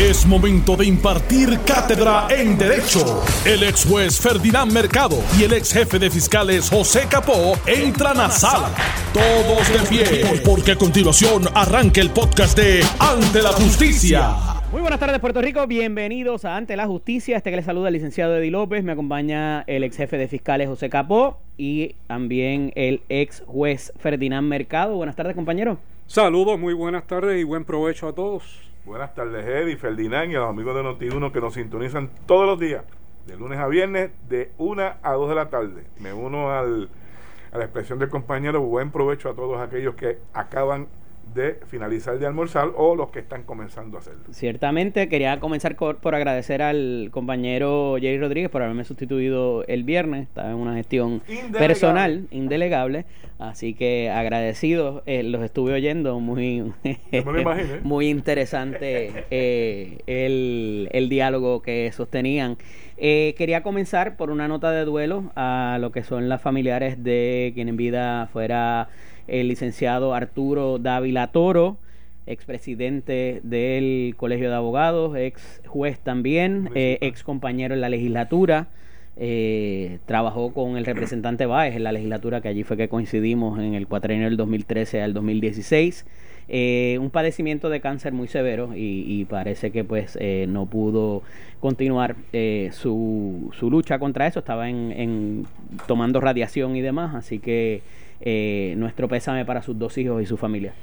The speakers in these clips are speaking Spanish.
Es momento de impartir cátedra en Derecho. El ex juez Ferdinand Mercado y el ex jefe de fiscales José Capó entran a sala. Todos de pie, porque a continuación arranca el podcast de Ante la Justicia. Muy buenas tardes, Puerto Rico. Bienvenidos a Ante la Justicia. Este que les saluda el licenciado Eddie López. Me acompaña el ex jefe de fiscales José Capó y también el ex juez Ferdinand Mercado. Buenas tardes, compañero. Saludos, muy buenas tardes y buen provecho a todos. Buenas tardes, Eddie, Ferdinand y a los amigos de Noti1 que nos sintonizan todos los días, de lunes a viernes, de 1 a 2 de la tarde. Me uno al, a la expresión del compañero, buen provecho a todos aquellos que acaban de finalizar de almorzar o los que están comenzando a hacerlo. Ciertamente, quería comenzar por, agradecer al compañero Jerry Rodríguez por haberme sustituido el viernes. Estaba en una gestión personal, indelegable. Así que agradecido, eh, los estuve oyendo, muy, muy interesante eh, el, el, diálogo que sostenían. Eh, quería comenzar por una nota de duelo a lo que son las familiares de quien en vida fuera el licenciado Arturo Dávila Toro, expresidente del Colegio de Abogados, ex juez también, eh, ex compañero en la legislatura. Eh, trabajó con el representante Báez en la legislatura, que allí fue que coincidimos en el cuatrienio del 2013 al 2016. Eh, un padecimiento de cáncer muy severo y, parece que pues no pudo continuar su, su, lucha contra eso, estaba en, tomando radiación y demás, así que eh, nuestro pésame para sus dos hijos y su familia.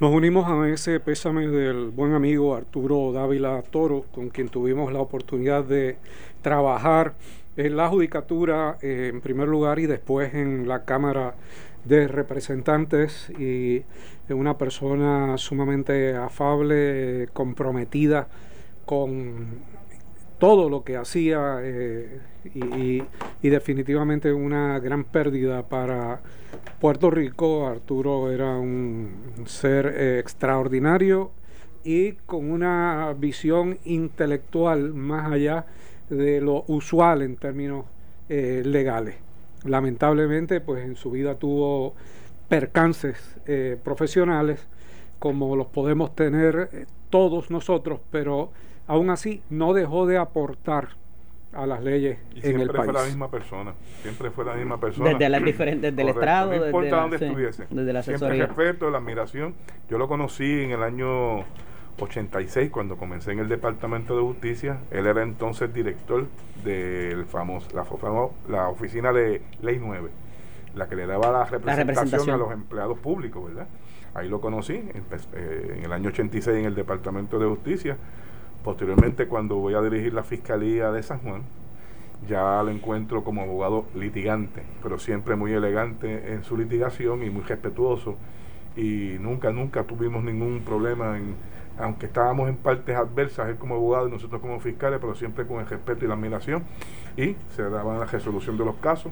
Nos unimos a ese pésame del buen amigo Arturo Dávila Toro, con quien tuvimos la oportunidad de trabajar en la judicatura eh, en primer lugar y después en la Cámara de Representantes y una persona sumamente afable, comprometida con todo lo que hacía eh, y, definitivamente una gran pérdida para Puerto Rico. Arturo era un ser eh, extraordinario y con una visión intelectual más allá de lo usual en términos eh, legales. Lamentablemente, pues en su vida tuvo percances profesionales como los podemos tener todos nosotros, pero aún así no dejó de aportar a las leyes en el país. Siempre fue la misma persona, siempre fue la misma persona. Desde las diferentes, del estrado, no importa dónde estuviese. Desde la Siempre el respeto, la admiración. Yo lo conocí en el año 86 cuando comencé en el Departamento de Justicia. Él era entonces director del famoso, la, la oficina de Ley 9, la que le daba la representación, a los empleados públicos, ¿verdad? Ahí lo conocí eh, en el año 86 en el Departamento de Justicia Posteriormente, cuando voy a dirigir la Fiscalía de San Juan, ya lo encuentro como abogado litigante, pero siempre muy elegante en su litigación y muy respetuoso. Y nunca, nunca tuvimos ningún problema, en, aunque estábamos en partes adversas, él como abogado y nosotros como fiscales, pero siempre con el respeto y la admiración. Y se daba la resolución de los casos,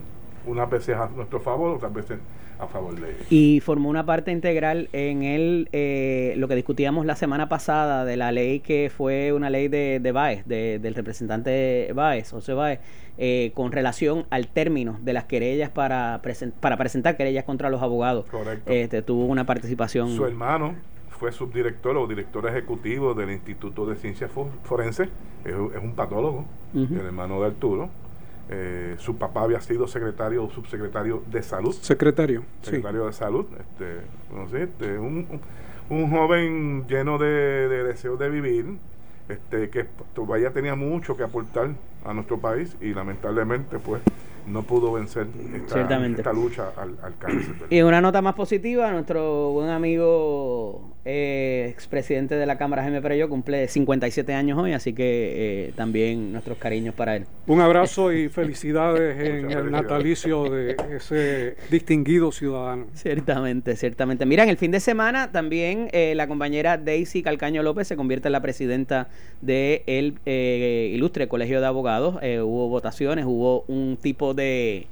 unas veces a nuestro favor, otras veces a favor de Y formó una parte integral en el, eh, lo que discutíamos la semana pasada de la ley que fue una ley de, de Baez, del representante Baez, José Baez, eh, con relación al término de las querellas para, para presentar querellas contra los abogados. Correcto. Este, tuvo una participación. Su hermano fue subdirector o director ejecutivo del Instituto de Ciencias Forenses, es, un patólogo, el hermano de Arturo eh, su papá había sido secretario o subsecretario de salud. Secretario. Secretario de salud. Este, no sé, este, un, un, joven lleno de, de deseos de vivir, este, que todavía tenía mucho que aportar a nuestro país y lamentablemente pues no pudo vencer esta, lucha al, cáncer. Y una nota más positiva, nuestro buen amigo eh, expresidente de la Cámara, Jaime Perello, cumple 57 años hoy, así que eh, también nuestros cariños para él. Un abrazo y felicidades en el natalicio de ese distinguido ciudadano. Ciertamente, ciertamente. Mira, en el fin de semana también eh, la compañera Daisy Calcaño López se convierte en la presidenta del eh, ilustre Colegio de Abogados. hubo votaciones, hubo un tipo de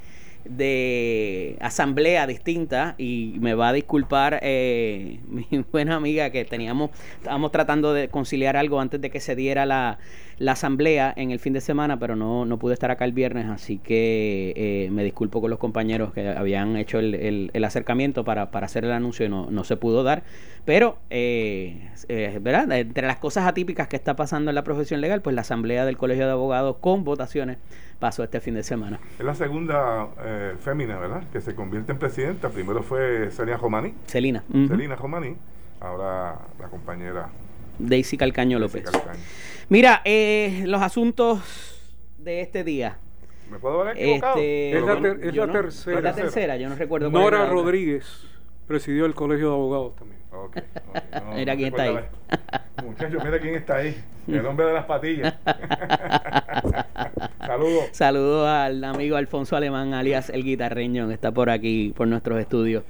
de asamblea distinta y me va a disculpar eh, mi buena amiga que teníamos, estábamos tratando de conciliar algo antes de que se diera la, la asamblea en el fin de semana, pero no, no pude estar acá el viernes, así que eh, me disculpo con los compañeros que habían hecho el, el, acercamiento para, para, hacer el anuncio y no, no se pudo dar. Pero, eh, eh, ¿verdad? Entre las cosas atípicas que está pasando en la profesión legal, pues la asamblea del Colegio de Abogados con votaciones pasó este fin de semana. Es la segunda fémina, ¿verdad? Que se convierte en presidenta. Primero fue Celia Romani. Celina. Celina Romani. Ahora la compañera Daisy Calcaño López. Mira, eh, los asuntos de este día. ¿Me puedo ver equivocado? Este, es la, tercera. Es la tercera, yo no recuerdo cuál Nora Rodríguez presidió el Colegio de Abogados también. Okay, mira quién está ahí. Muchachos, mira quién está ahí. El hombre de las patillas. Saludos. Saludos al amigo Alfonso Alemán, alias el guitarreño, que está por aquí, por nuestros estudios.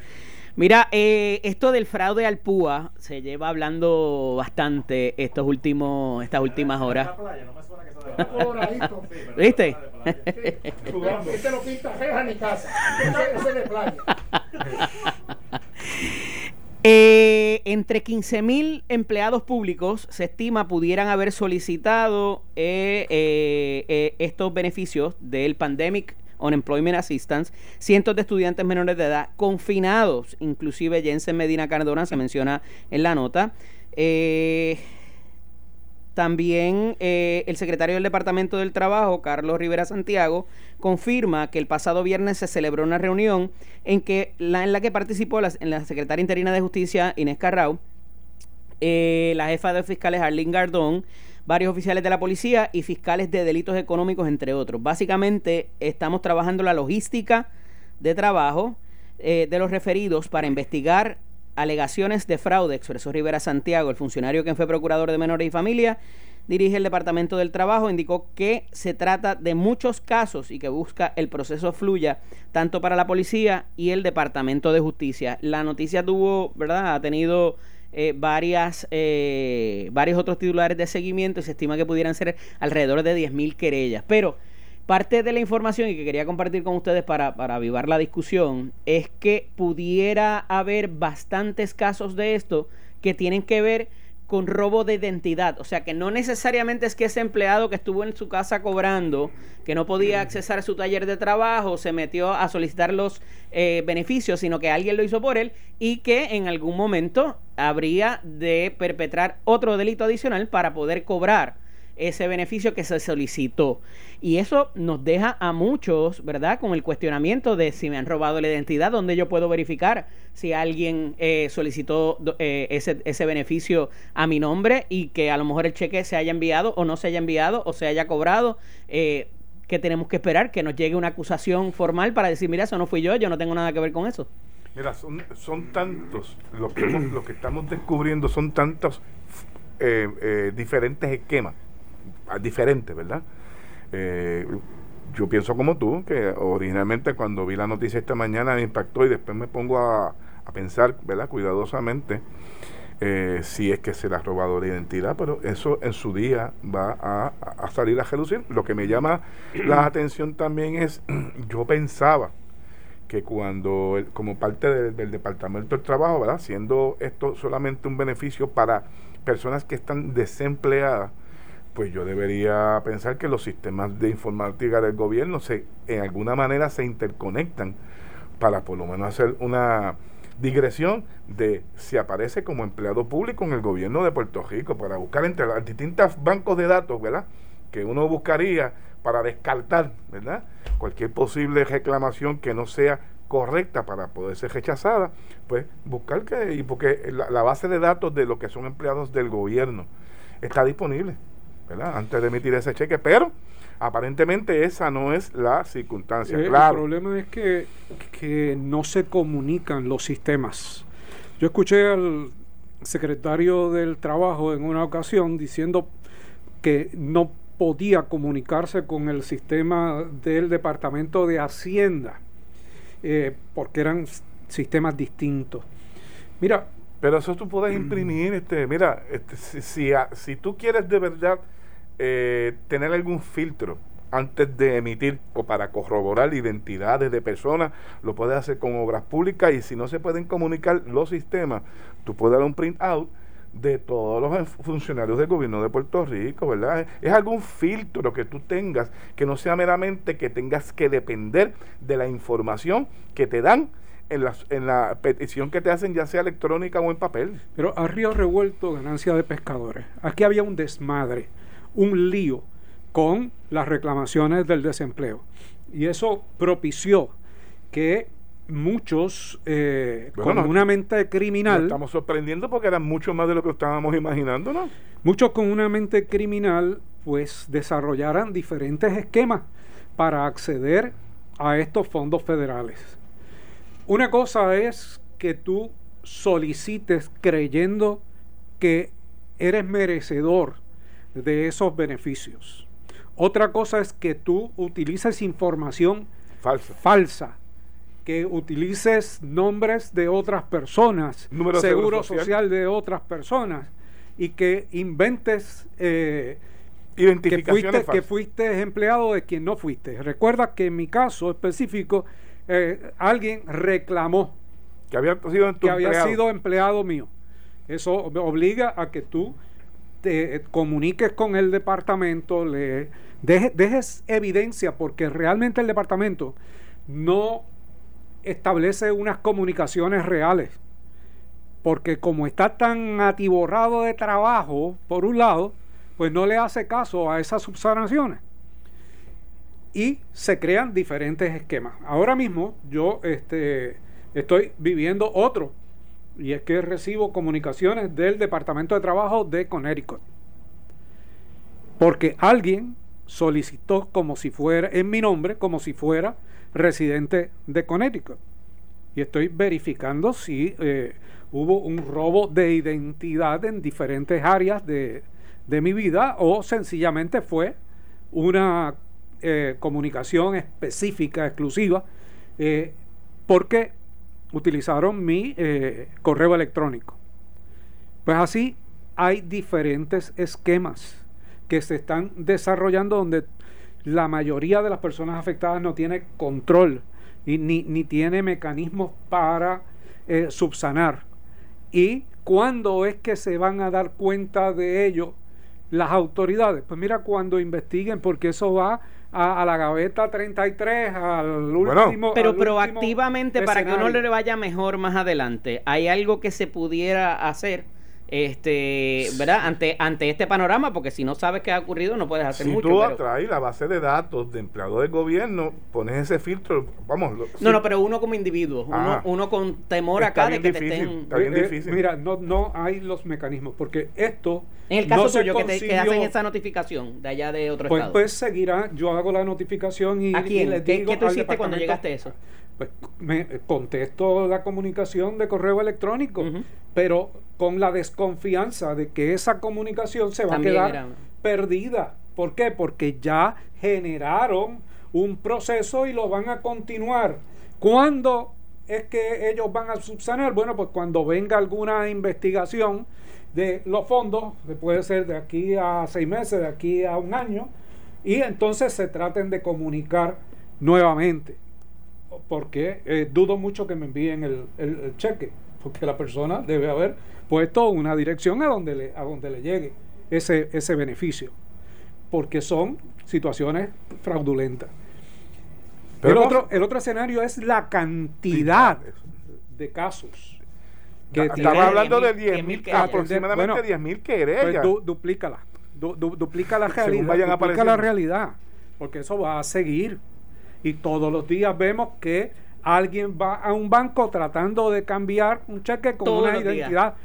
Mira, eh, esto del fraude al PUA se lleva hablando bastante estos últimos, estas últimas horas. ¿Viste? Este no pinta ni casa. Ese de playa. Eh, entre 15.000 empleados públicos se estima pudieran haber solicitado eh, eh, estos beneficios del Pandemic Unemployment Assistance, cientos de estudiantes menores de edad confinados, inclusive Jensen Medina Cardona se menciona en la nota. Eh, también eh, el secretario del Departamento del Trabajo, Carlos Rivera Santiago, confirma que el pasado viernes se celebró una reunión en, la que participó la, en la secretaria interina de Justicia, Inés Carrao, eh, la jefa de fiscales, Arlene Gardón, varios oficiales de la policía y fiscales de delitos económicos, entre otros. Básicamente estamos trabajando la logística de trabajo eh, de los referidos para investigar alegaciones de fraude, expresó Rivera Santiago, el funcionario que fue procurador de menores y familia, dirige el Departamento del Trabajo, indicó que se trata de muchos casos y que busca el proceso fluya tanto para la policía y el Departamento de Justicia. La noticia tuvo, ¿verdad? Ha tenido eh, varias, eh, varios otros titulares de seguimiento se estima que pudieran ser alrededor de 10.000 querellas. Pero parte de la información y que quería compartir con ustedes para, para avivar la discusión es que pudiera haber bastantes casos de esto que tienen que ver con robo de identidad. O sea, que no necesariamente es que ese empleado que estuvo en su casa cobrando, que no podía accesar a su taller de trabajo, se metió a solicitar los eh, beneficios, sino que alguien lo hizo por él y que en algún momento habría de perpetrar otro delito adicional para poder cobrar ese beneficio que se solicitó. Y eso nos deja a muchos, ¿verdad? Con el cuestionamiento de si me han robado la identidad, donde yo puedo verificar si alguien eh, solicitó eh, ese, ese beneficio a mi nombre y que a lo mejor el cheque se haya enviado o no se haya enviado o se haya cobrado. Eh, que tenemos que esperar que nos llegue una acusación formal para decir, mira, eso no fui yo, yo no tengo nada que ver con eso. Mira, son, son tantos, lo que, lo que estamos descubriendo son tantos diferentes esquemas diferente, ¿verdad? Eh, yo pienso como tú, que originalmente cuando vi la noticia esta mañana me impactó y después me pongo a, pensar, ¿verdad? Cuidadosamente, eh, si es que se le ha robado la identidad, pero eso en su día va a, salir a reducir. Lo que me llama la atención también es, yo pensaba que cuando, como parte del Departamento del Trabajo, ¿verdad? Siendo esto solamente un beneficio para personas que están desempleadas, pues yo debería pensar que los sistemas de informática del gobierno se, en alguna manera se interconectan para por lo menos hacer una digresión de si aparece como empleado público en el gobierno de Puerto Rico para buscar entre los distintos bancos de datos, ¿verdad? Que uno buscaría para descartar, ¿verdad? Cualquier posible reclamación que no sea correcta para poder ser rechazada, pues buscar que, y porque la base de datos de lo que son empleados del gobierno está disponible. Antes de emitir ese cheque, pero aparentemente esa no es la circunstancia. Eh, el problema es que, que no se comunican los sistemas. Yo escuché al secretario del Trabajo en una ocasión diciendo que no podía comunicarse con el sistema del Departamento de Hacienda eh, porque eran sistemas distintos. Mira, pero eso tú puedes imprimir, este, mira, este, si, si, si, tú quieres de verdad eh, tener algún filtro antes de emitir o para corroborar identidades de personas, lo puedes hacer con obras públicas y si no se pueden comunicar los sistemas, tú puedes dar un print out de todos los funcionarios del gobierno de Puerto Rico, ¿verdad? Es algún filtro que tú tengas, que no sea meramente que tengas que depender de la información que te dan en la, en la petición que te hacen, ya sea electrónica o en papel. Pero a río revuelto, ganancia de pescadores. Aquí había un desmadre, un lío con las reclamaciones del desempleo. Y eso propició que muchos eh, con una mente criminal. estamos sorprendiendo porque eran mucho más de lo que estábamos imaginando, ¿no? Muchos con una mente criminal, pues desarrollaran diferentes esquemas para acceder a estos fondos federales. Una cosa es que tú solicites creyendo que eres merecedor de esos beneficios. Otra cosa es que tú utilices información falsa, falsa que utilices nombres de otras personas, seguro, social. de otras personas y que inventes eh, que, fuiste, que fuiste empleado de quien no fuiste. Recuerda que en mi caso específico eh, alguien reclamó que había, sido, que había sido empleado mío. Eso obliga a que tú te comuniques con el departamento, le dejes evidencia, porque realmente el departamento no establece unas comunicaciones reales. Porque como está tan atiborrado de trabajo, por un lado, pues no le hace caso a esas subsanaciones y se crean diferentes esquemas. Ahora mismo yo este, estoy viviendo otro y es que recibo comunicaciones del Departamento de Trabajo de Connecticut. Porque alguien solicitó como si fuera, en mi nombre, como si fuera residente de Connecticut. Y estoy verificando si eh, hubo un robo de identidad en diferentes áreas de, de mi vida o sencillamente fue una eh, comunicación específica, exclusiva, eh, porque utilizaron mi eh, correo electrónico. Pues así hay diferentes esquemas que se están desarrollando donde la mayoría de las personas afectadas no tiene control y ni, ni tiene mecanismos para subsanar. ¿Y cuándo es que se van a dar cuenta de ello las autoridades? Pues mira, cuando investiguen, porque eso va a, la gaveta 33, al último. pero proactivamente, para que uno le vaya mejor más adelante, ¿hay algo que se pudiera hacer? Este, ¿verdad? Ante, ante este panorama, porque si no sabes qué ha ocurrido, no puedes hacer mucho. Si tú atraes la base de datos de empleados del gobierno, pones ese filtro, vamos. no, no, pero uno como individuo, uno, uno, con temor acá de que te estén. Está bien eh, eh, difícil. mira, no, no hay los mecanismos, porque esto en el caso tuyo, que, te, hacen esa notificación de allá de otro pues, estado. Pues seguirá, yo hago la notificación y, ¿A quién? les digo ¿Qué, tú hiciste cuando llegaste a eso? Pues me contesto la comunicación de correo electrónico, pero con la desconfianza de que esa comunicación se va a quedar perdida. ¿Por qué? Porque ya generaron un proceso y lo van a continuar. ¿Cuándo es que ellos van a subsanar? Bueno, pues cuando venga alguna investigación de los fondos, puede ser de aquí a seis meses, de aquí a un año, y entonces se traten de comunicar nuevamente. Porque eh, dudo mucho que me envíen el, cheque, porque la persona debe haber puesto una dirección a donde le, a donde le llegue ese, ese beneficio, porque son situaciones fraudulentas. el, otro, el otro escenario es la cantidad de casos estaba hablando de 10 mil, aproximadamente 10 mil querellas. Pues duplícala. duplica la realidad. duplica la realidad. Porque eso va a seguir. Y todos los días vemos que alguien va a un banco tratando de cambiar un cheque con una identidad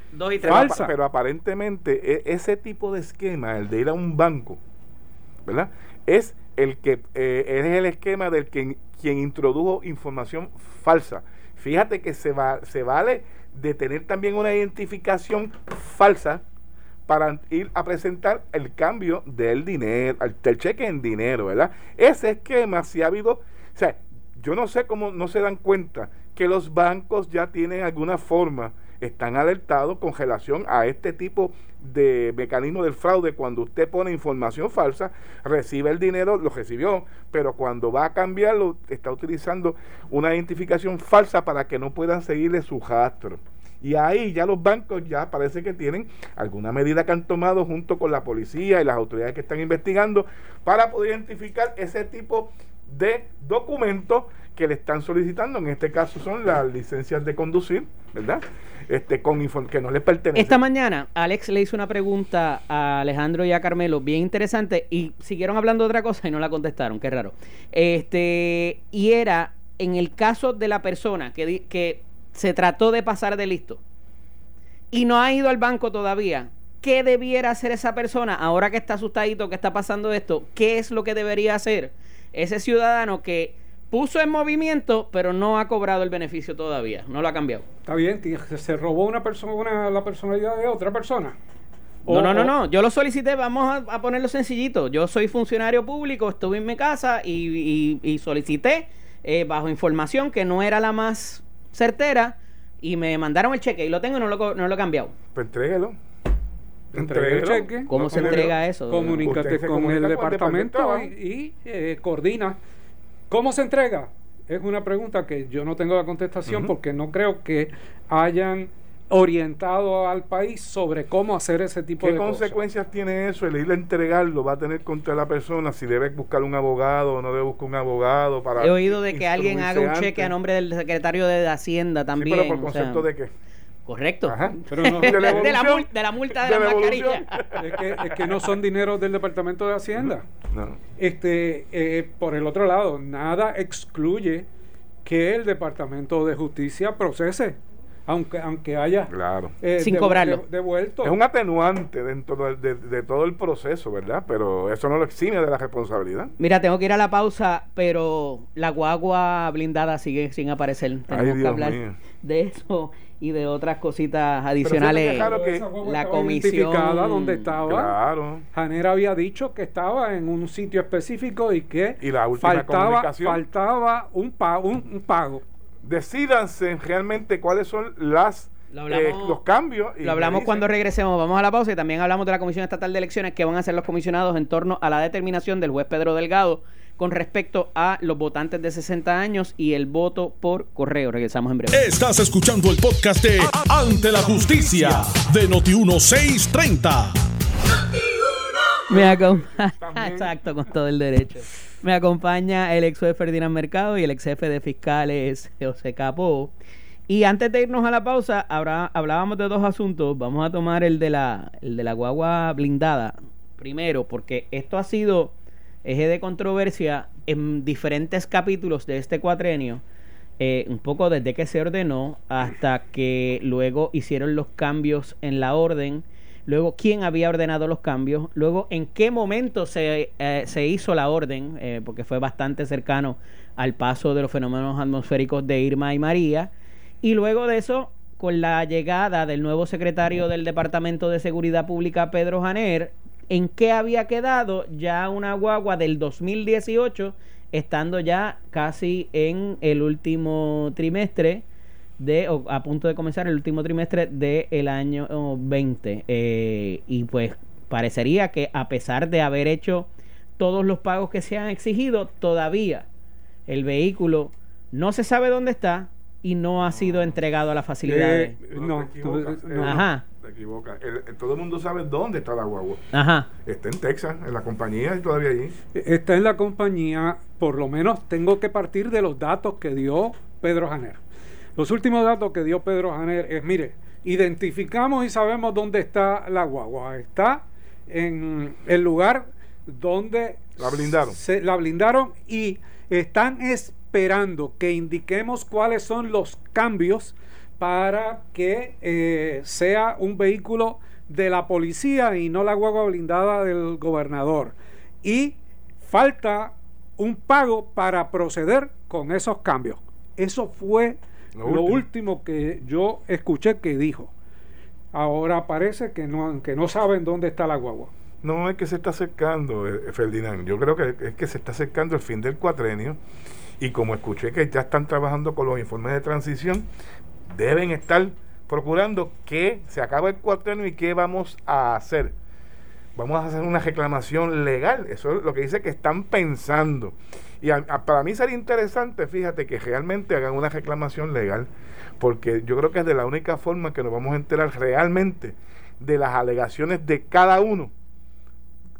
falsa. Pero, aparentemente e, ese tipo de esquema, el de ir a un banco, ¿verdad? Es el que eh, es el esquema del que quien introdujo información falsa. Fíjate que se va, se vale de tener también una identificación falsa para ir a presentar el cambio del dinero, del cheque en dinero, ¿verdad? Ese esquema, si ha habido, o sea, yo no sé cómo no se dan cuenta que los bancos ya tienen alguna forma están alertados con relación a este tipo de mecanismo del fraude. Cuando usted pone información falsa, recibe el dinero, lo recibió, pero cuando va a cambiarlo, está utilizando una identificación falsa para que no puedan seguirle su rastro. Y ahí ya los bancos ya parece que tienen alguna medida que han tomado junto con la policía y las autoridades que están investigando para poder identificar ese tipo de documentos que le están solicitando. En este caso son las licencias de conducir, ¿verdad? Este, con que no le pertenece. Esta mañana Alex le hizo una pregunta a Alejandro y a Carmelo bien interesante y siguieron hablando de otra cosa y no la contestaron, qué raro. Este, y era en el caso de la persona que, que se trató de pasar de listo y no ha ido al banco todavía, ¿qué debiera hacer esa persona ahora que está asustadito, que está pasando esto? ¿Qué es lo que debería hacer ese ciudadano que puso en movimiento, pero no ha cobrado el beneficio todavía, no lo ha cambiado? Está bien, se robó una persona, la personalidad de otra persona. no, no, no, no. Yo lo solicité, vamos a, ponerlo sencillito. Yo soy funcionario público, estuve en mi casa y, solicité eh, bajo información que no era la más certera y me mandaron el cheque y lo tengo y no lo, no lo he cambiado. Pues entréguelo. Entregue el cheque. ¿Cómo se entrega eso? Comunícate con el departamento y, eh, coordina. ¿Cómo se entrega? Es una pregunta que yo no tengo la contestación porque no creo que hayan orientado al país sobre cómo hacer ese tipo de cosas. ¿Qué consecuencias tiene eso? El ir a entregarlo va a tener contra la persona si debe buscar un abogado o no debe buscar un abogado para... He oído de que alguien haga un cheque a nombre del secretario de Hacienda también. Sí, pero por concepto de qué? Correcto. Pero no, de, la de, la multa de, la, mascarilla. Es que, es que, no son dineros del Departamento de Hacienda. No. Este, eh, por el otro lado, nada excluye que el Departamento de Justicia procese aunque aunque haya claro. Eh, sin cobrarlo devuelto. Es un atenuante dentro de, todo el proceso, ¿verdad? Pero eso no lo exime de la responsabilidad. Mira, tengo que ir a la pausa, pero la guagua blindada sigue sin aparecer. Tenemos que hablar de eso y de otras cositas adicionales. la comisión donde estaba. Claro. Janera había dicho que estaba en un sitio específico y que faltaba, faltaba un, pago, un pago decidanse realmente cuáles son las eh, los cambios. lo hablamos cuando regresemos. Vamos a la pausa y también hablamos de la Comisión Estatal de Elecciones que van a ser los comisionados en torno a la determinación del juez Pedro Delgado con respecto a los votantes de 60 años y el voto por correo. Regresamos en breve. Estás escuchando el podcast de Ante la Justicia de Noti1630. Me acompaña, exacto, con todo el derecho. Me acompaña el ex juez Ferdinand Mercado y el ex jefe de fiscales José Capó. Y antes de irnos a la pausa, hablábamos de dos asuntos. Vamos a tomar el de la, el de la guagua blindada primero, porque esto ha sido eje de controversia en diferentes capítulos de este cuatrenio. Eh, un poco desde que se ordenó hasta que luego hicieron los cambios en la orden luego quién había ordenado los cambios, luego en qué momento se, eh, se hizo la orden, eh, porque fue bastante cercano al paso de los fenómenos atmosféricos de Irma y María, y luego de eso, con la llegada del nuevo secretario del Departamento de Seguridad Pública, Pedro Janer, en qué había quedado ya una guagua del 2018, estando ya casi en el último trimestre de o a punto de comenzar el último trimestre del año 20 eh, y pues parecería que a pesar de haber hecho todos los pagos que se han exigido todavía el vehículo no se sabe dónde está y no ha sido entregado a la facilidad eh, no, no, ajá te equivocas. todo el mundo sabe dónde está la guagua. Ajá. Está en Texas, en la compañía y todavía allí. Está en la compañía, por lo menos tengo que partir de los datos que dio Pedro Janer. Los últimos datos que dio Pedro Janer es, mire, identificamos y sabemos dónde está la guagua. Está en el lugar donde la blindaron. Se, la blindaron y están esperando que indiquemos cuáles son los cambios para que eh, sea un vehículo de la policía y no la guagua blindada del gobernador. Y falta un pago para proceder con esos cambios. Eso fue lo, último. que yo escuché que dijo. Ahora parece que no, que no saben dónde está la guagua. No, es que se está acercando, eh, Ferdinand. Yo creo que es que se está acercando el fin del cuatrenio. Y como escuché que ya están trabajando con los informes de transición, deben estar procurando que se acabe el cuatreno y qué vamos a hacer. Vamos a hacer una reclamación legal. Eso es lo que dice que están pensando. Y para mí sería interesante, fíjate, que realmente hagan una reclamación legal, porque yo creo que es de la única forma que nos vamos a enterar realmente de las alegaciones de cada uno,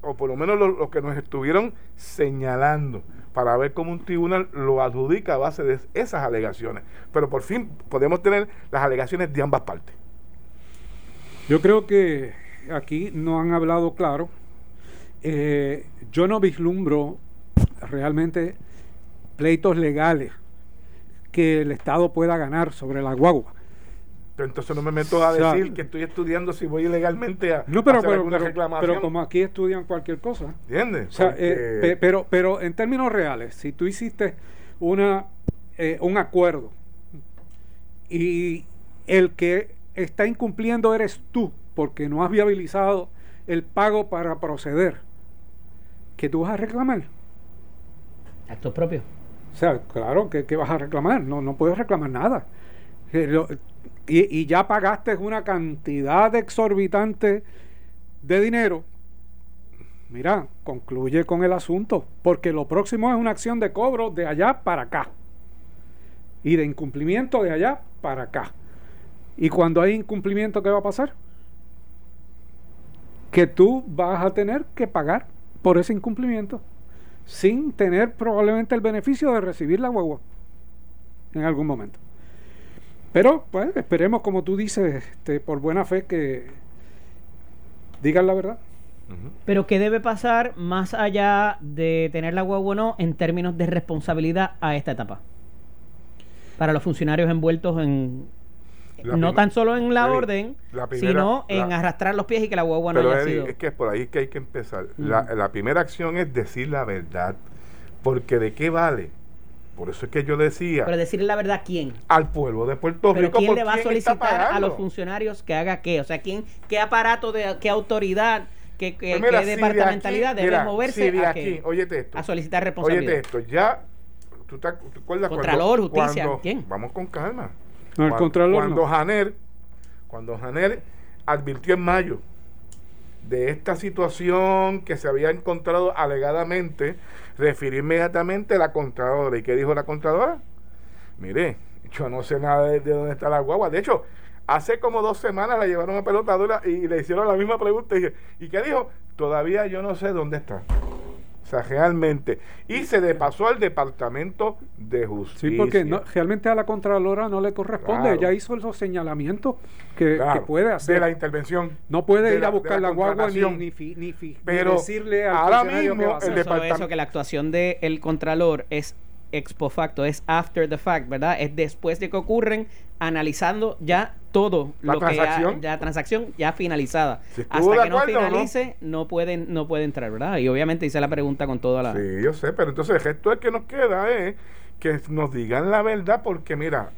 o por lo menos lo, que nos estuvieron señalando, para ver cómo un tribunal lo adjudica a base de esas alegaciones. Pero por fin podemos tener las alegaciones de ambas partes. Yo creo que aquí no han hablado claro. Eh, yo no vislumbro realmente pleitos legales que el Estado pueda ganar sobre la guagua. Pero entonces no me meto a decir que estoy estudiando si voy ilegalmente a no, pero, hacer alguna reclamación. Pero como aquí estudian cualquier cosa. ¿Entiendes? Eh, pero, pero en términos reales, si tú hiciste una, eh, un acuerdo y el que está incumpliendo eres tú porque no has viabilizado el pago para proceder, ¿qué tú vas a reclamar? Actos propios. O sea, claro, ¿qué, vas a reclamar? No, no puedes reclamar nada. Eh, y, y, ya pagaste una cantidad exorbitante de dinero. Mira, concluye con el asunto, porque lo próximo es una acción de cobro de allá para acá. Y de incumplimiento de allá para acá. Y cuando hay incumplimiento, ¿qué va a pasar? Que tú vas a tener que pagar por ese incumplimiento sin tener probablemente el beneficio de recibir la guagua en algún momento. Pero, pues, esperemos, como tú dices, este, por buena fe, que digan la verdad. Pero, ¿qué debe pasar más allá de tener la guagua o no en términos de responsabilidad a esta etapa? Para los funcionarios envueltos en no tan solo en la orden, sino en arrastrar los pies y que la guagua no haya sido. Es que es por ahí que hay que empezar. La, primera acción es decir la verdad. Porque ¿de qué vale? Por eso es que yo decía. Pero decirle la verdad a quién? Al pueblo de Puerto Rico. ¿Quién le va a solicitar a los funcionarios que haga qué? O sea, ¿quién, ¿qué aparato, de qué autoridad, qué, qué, pues departamentalidad debe moverse a, aquí, esto, a solicitar responsabilidad? Óyete esto, ya. ¿Tú te, acuerdas Contralor, justicia, ¿quién? Vamos con calma cuando, Janer, cuando Janer advirtió en mayo de esta situación que se había encontrado alegadamente, refirió inmediatamente a la Contralora. ¿Y qué dijo la Contralora? Mire, yo no sé nada de, dónde está la guagua. De hecho, hace como dos semanas la llevaron a pelotadora y le hicieron la misma pregunta. Y, ¿y qué dijo? Todavía yo no sé dónde está sea, realmente. Y se le pasó al Departamento de Justicia. Sí, porque realmente a la Contralora no le corresponde. Ella hizo esos señalamientos que, puede hacer. De la intervención. No puede ir a buscar la, guagua ni, ni, ni, Pero decirle al ahora mismo el departamento... Eso, que la actuación del Contralor es ex facto, es after the fact, ¿verdad? Es después de que ocurren, analizando ya todo la lo transacción. que ya transacción ya finalizada. Hasta que no finalice, no. pueden no puede entrar, ¿verdad? Y obviamente hice la pregunta con toda la Sí, yo sé, pero entonces el gesto que nos queda es que nos digan la verdad porque mira,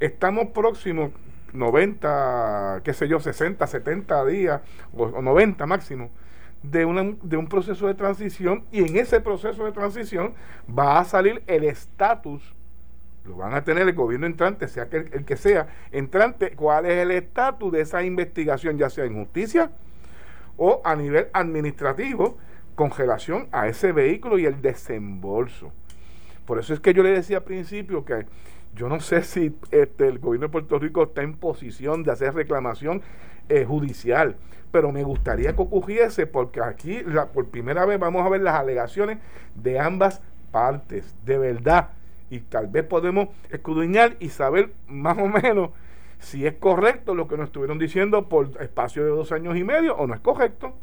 estamos próximos 90, qué sé yo, 60, 70 días o 90 máximo de, una, de un proceso de transición y en ese proceso de transición va a salir el estatus, lo van a tener el gobierno entrante, sea que el, que sea entrante, cuál es el estatus de esa investigación, ya sea en justicia o a nivel administrativo, con relación a ese vehículo y el desembolso. Por eso es que yo le decía al principio que yo no sé si este, el gobierno de Puerto Rico está en posición de hacer reclamación eh, judicial, pero me gustaría que ocurriese porque aquí por primera vez vamos a ver las alegaciones de ambas partes, de verdad, y tal vez podemos escudriñar y saber más o menos si es correcto lo que nos estuvieron diciendo por espacio de dos años y medio o no es correcto.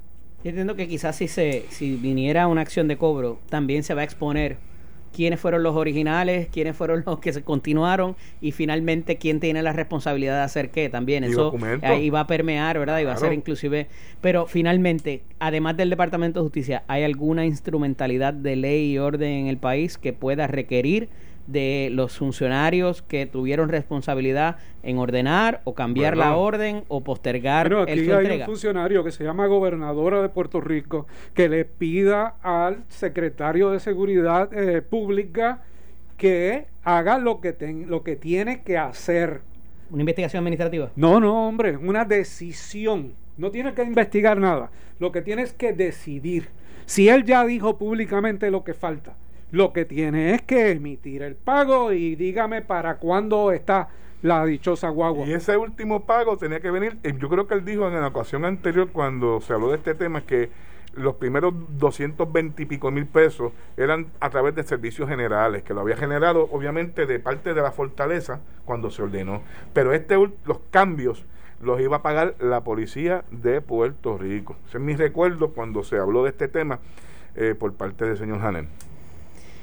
Yo entiendo que quizás si se si viniera una acción de cobro, también se va a exponer quiénes fueron los originales, quiénes fueron los que se continuaron y finalmente quién tiene la responsabilidad de hacer qué también. Eso ahí va a permear, ¿verdad? Y va a ser inclusive... Pero finalmente, además del Departamento de Justicia, ¿hay alguna instrumentalidad de ley y orden en el país que pueda requerir de los funcionarios que tuvieron responsabilidad en ordenar o cambiar la orden o postergar pero aquí hay un funcionario que se llama gobernadora de Puerto Rico que le pida al secretario de seguridad eh, pública que haga lo que lo que tiene que hacer ¿Una investigación administrativa? No, no, hombre, una decisión. No tiene que investigar nada. Lo que tiene es que decidir. Si él ya dijo públicamente lo que falta, lo que tiene es que emitir el pago y dígame para cuándo está la dichosa guagua. Y ese último pago tenía que venir, eh, yo creo que él dijo en la ocasión anterior cuando se habló de este tema que los primeros 220 y pico mil pesos eran a través de servicios generales, que lo había generado obviamente de parte de la fortaleza cuando se ordenó. Pero este los cambios los iba a pagar la policía de Puerto Rico. Ese es mi recuerdo cuando se habló de este tema eh, por parte del señor Hanel.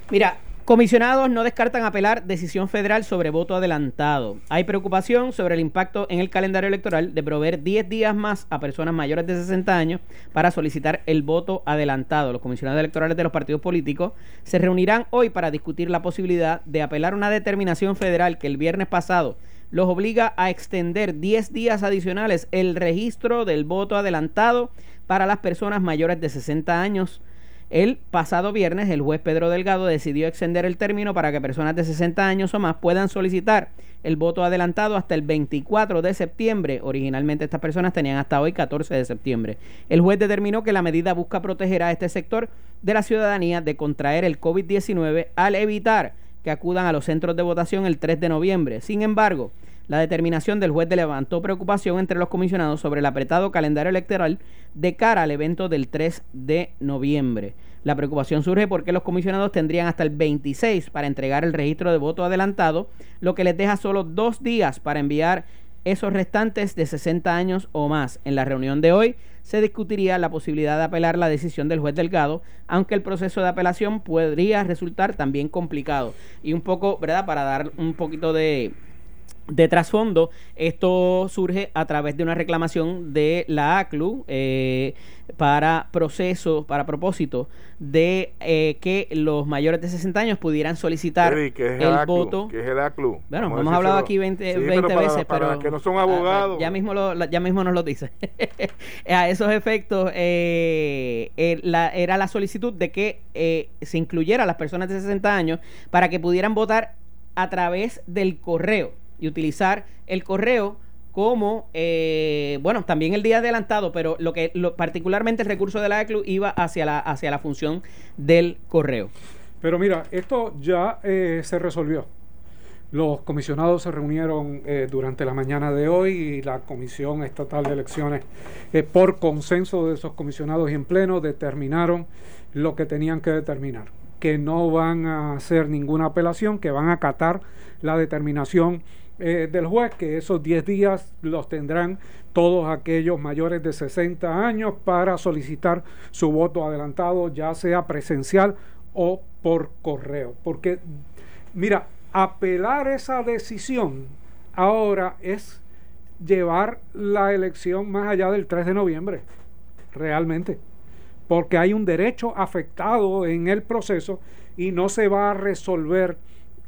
Mira, Comisionados no descartan apelar decisión federal sobre voto adelantado. Hay preocupación sobre el impacto en el calendario electoral de proveer 10 días más a personas mayores de 60 años para solicitar el voto adelantado. Los comisionados electorales de los partidos políticos se reunirán hoy para discutir la posibilidad de apelar una determinación federal que el viernes pasado los obliga a extender 10 días adicionales el registro del voto adelantado para las personas mayores de 60 años el pasado viernes, el juez Pedro Delgado decidió extender el término para que personas de 60 años o más puedan solicitar el voto adelantado hasta el 24 de septiembre. Originalmente estas personas tenían hasta hoy 14 de septiembre. El juez determinó que la medida busca proteger a este sector de la ciudadanía de contraer el COVID-19 al evitar que acudan a los centros de votación el 3 de noviembre. Sin embargo, la determinación del juez levantó preocupación entre los comisionados sobre el apretado calendario electoral de cara al evento del 3 de noviembre. La preocupación surge porque los comisionados tendrían hasta el 26 para entregar el registro de voto adelantado, lo que les deja solo dos días para enviar esos restantes de 60 años o más. En la reunión de hoy se discutiría la posibilidad de apelar la decisión del juez Delgado, aunque el proceso de apelación podría resultar también complicado. Y un poco, ¿verdad? Para dar un poquito de, de trasfondo, esto surge a través de una reclamación de la ACLU eh, para proceso, para propósito de eh, que los mayores de 60 años pudieran solicitar el, voto. ¿Qué es el ACLU? Bueno, hemos hablado aquí 20, veces, pero que no son abogados. ya mismo ya mismo nos lo dice. a esos efectos eh, era la solicitud de que se incluyera a las personas de 60 años para que pudieran votar a través del correo y utilizar el correo como, eh, bueno, también el día adelantado, pero lo que particularmente el recurso de la ECLU iba hacia la, hacia la función del correo. Pero mira, esto ya eh, se resolvió. Los comisionados se reunieron eh, durante la mañana de hoy y la Comisión Estatal de Elecciones, por consenso de esos comisionados y en pleno, determinaron lo que tenían que determinar, que no van a hacer ninguna apelación, que van a acatar la determinación eh, del juez que esos 10 días los tendrán todos aquellos mayores de 60 años para solicitar su voto adelantado, ya sea presencial o por correo. Porque, mira, apelar esa decisión ahora es llevar la elección más allá del 3 de noviembre, realmente, porque hay un derecho afectado en el proceso y no se va a resolver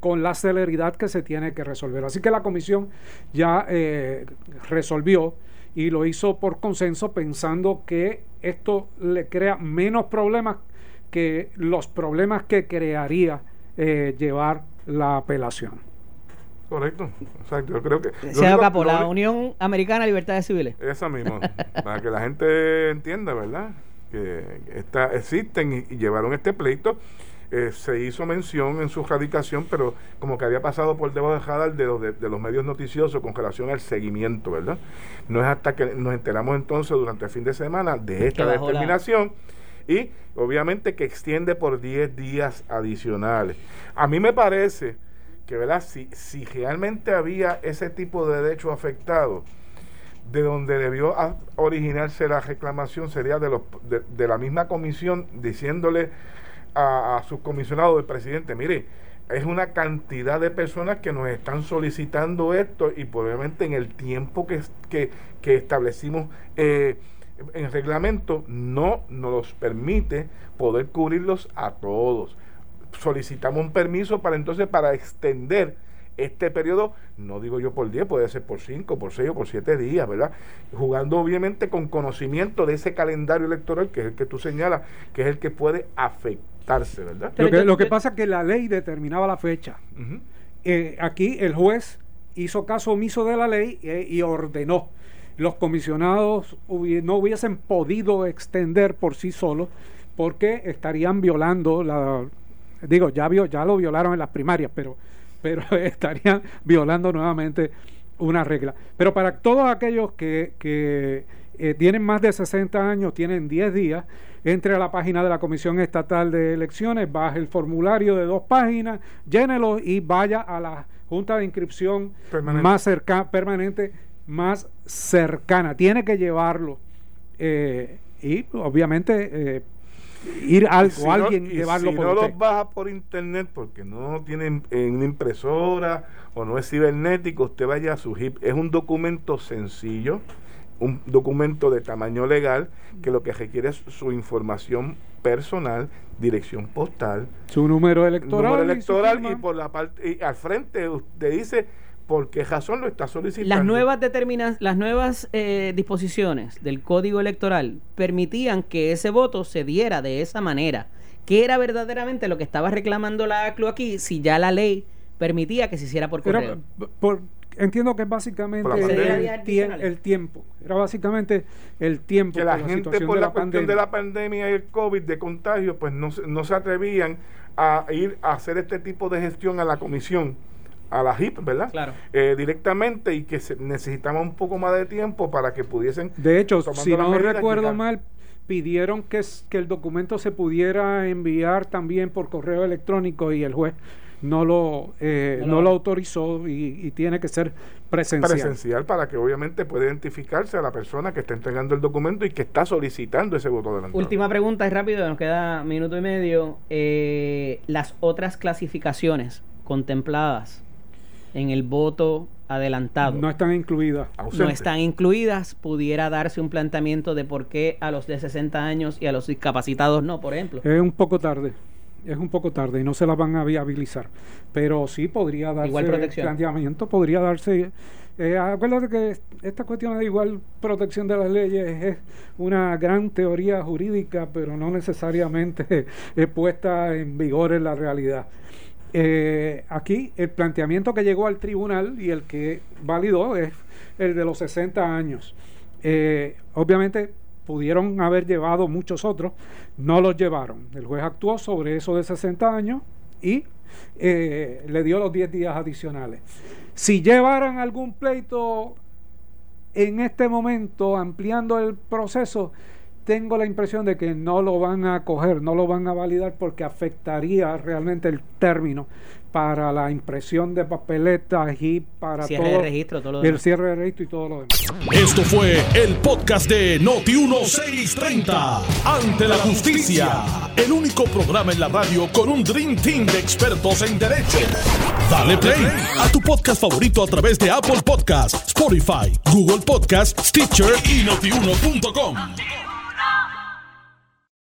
con la celeridad que se tiene que resolver. Así que la comisión ya eh, resolvió y lo hizo por consenso pensando que esto le crea menos problemas que los problemas que crearía eh, llevar la apelación. Correcto, exacto. Yo creo que. Se acabó la Unión Americana de Libertades Civiles. Esa misma, para que la gente entienda, ¿verdad? Que esta, existen y llevaron este pleito eh, se hizo mención en su radicación, pero como que había pasado por debajo de radar de los, de, los medios noticiosos con relación al seguimiento, ¿verdad? No es hasta que nos enteramos entonces durante el fin de semana de esta determinación y obviamente que extiende por 10 días adicionales. A mí me parece que, ¿verdad? Si, si realmente había ese tipo de derecho afectado, de donde debió originarse la reclamación sería de, los, de la misma comisión diciéndole a, sus comisionados del presidente, mire, es una cantidad de personas que nos están solicitando esto y probablemente en el tiempo que, que, establecimos eh, en el reglamento no nos permite poder cubrirlos a todos. Solicitamos un permiso para entonces para extender este periodo, no digo yo por 10, puede ser por 5, por 6 o por 7 días, ¿verdad? Jugando obviamente con conocimiento de ese calendario electoral que es el que tú señalas, que es el que puede afectar lo que, lo que pasa es que la ley determinaba la fecha. Eh, aquí el juez hizo caso omiso de la ley eh, y ordenó. Los comisionados no hubiesen podido extender por sí solos porque estarían violando la... Digo, ya, ya lo violaron en las primarias, pero, pero estarían violando nuevamente una regla. Pero para todos aquellos que, que eh, tienen más de 60 años, tienen 10 días, entre a la página de la Comisión Estatal de Elecciones, baje el formulario de dos páginas, llénelo y vaya a la Junta de Inscripción más cercana, permanente, más cercana. Tiene que llevarlo. Eh, y obviamente eh, ir al, o alguien llevarlo si no lo baja por internet porque no tiene en una impresora o no es cibernético, usted vaya a su HIP. Es un documento sencillo un documento de tamaño legal que lo que requiere es su información personal, dirección postal, su número electoral, número electoral y, por la parte y al frente usted dice por qué razón lo está solicitando. Las nuevas determinas, las nuevas eh, disposiciones del Código Electoral permitían que ese voto se diera de esa manera. ¿Qué era verdaderamente lo que estaba reclamando la ACLU aquí si ya la ley permitía que se hiciera por correo? por, entiendo que es básicamente el, tiempo. Era básicamente el tiempo. Que la gente por la, cuestión de la pandemia y el COVID, de contagio, pues no, no se atrevían a ir a hacer este tipo de gestión a la comisión a la HIP, ¿verdad? Claro. Eh, directamente y que se, necesitaba un poco más de tiempo para que pudiesen. De hecho, si no recuerdo mal, pidieron que, que el documento se pudiera enviar también por correo electrónico y el juez no lo, eh, no, lo autorizó y, tiene que ser presencial. Presencial para que obviamente pueda identificarse a la persona que está entregando el documento y que está solicitando ese voto adelantado. Última pregunta, es rápido, nos queda minuto y medio. Eh, las otras clasificaciones contempladas en el voto adelantado. No están incluidas. No están incluidas. Pudiera darse un planteamiento de por qué a los de 60 años y a los discapacitados no, por ejemplo. Es un poco tarde es un poco tarde y no se las van a viabilizar. Pero sí podría darse igual protección. planteamiento, podría darse. Eh, acuérdate que esta cuestión de igual protección de las leyes es una gran teoría jurídica, pero no necesariamente es puesta en vigor en la realidad. Eh, aquí el planteamiento que llegó al tribunal y el que validó es el de los 60 años. Eh, obviamente pudieron haber llevado muchos otros, no los llevaron. El juez actuó sobre eso de 60 años y eh, le dio los 10 días adicionales. Si llevaran algún pleito en este momento, ampliando el proceso, tengo la impresión de que no lo van a coger, no lo van a validar porque afectaría realmente el término para la impresión de papeletas y para cierre todo, de registro, todo lo el cierre de registro y todo lo demás. Esto fue el podcast de Noti 1630. Ante la justicia, el único programa en la radio con un dream team de expertos en derecho. Dale play a tu podcast favorito a través de Apple Podcasts, Spotify, Google Podcasts, Stitcher y notiuno.com.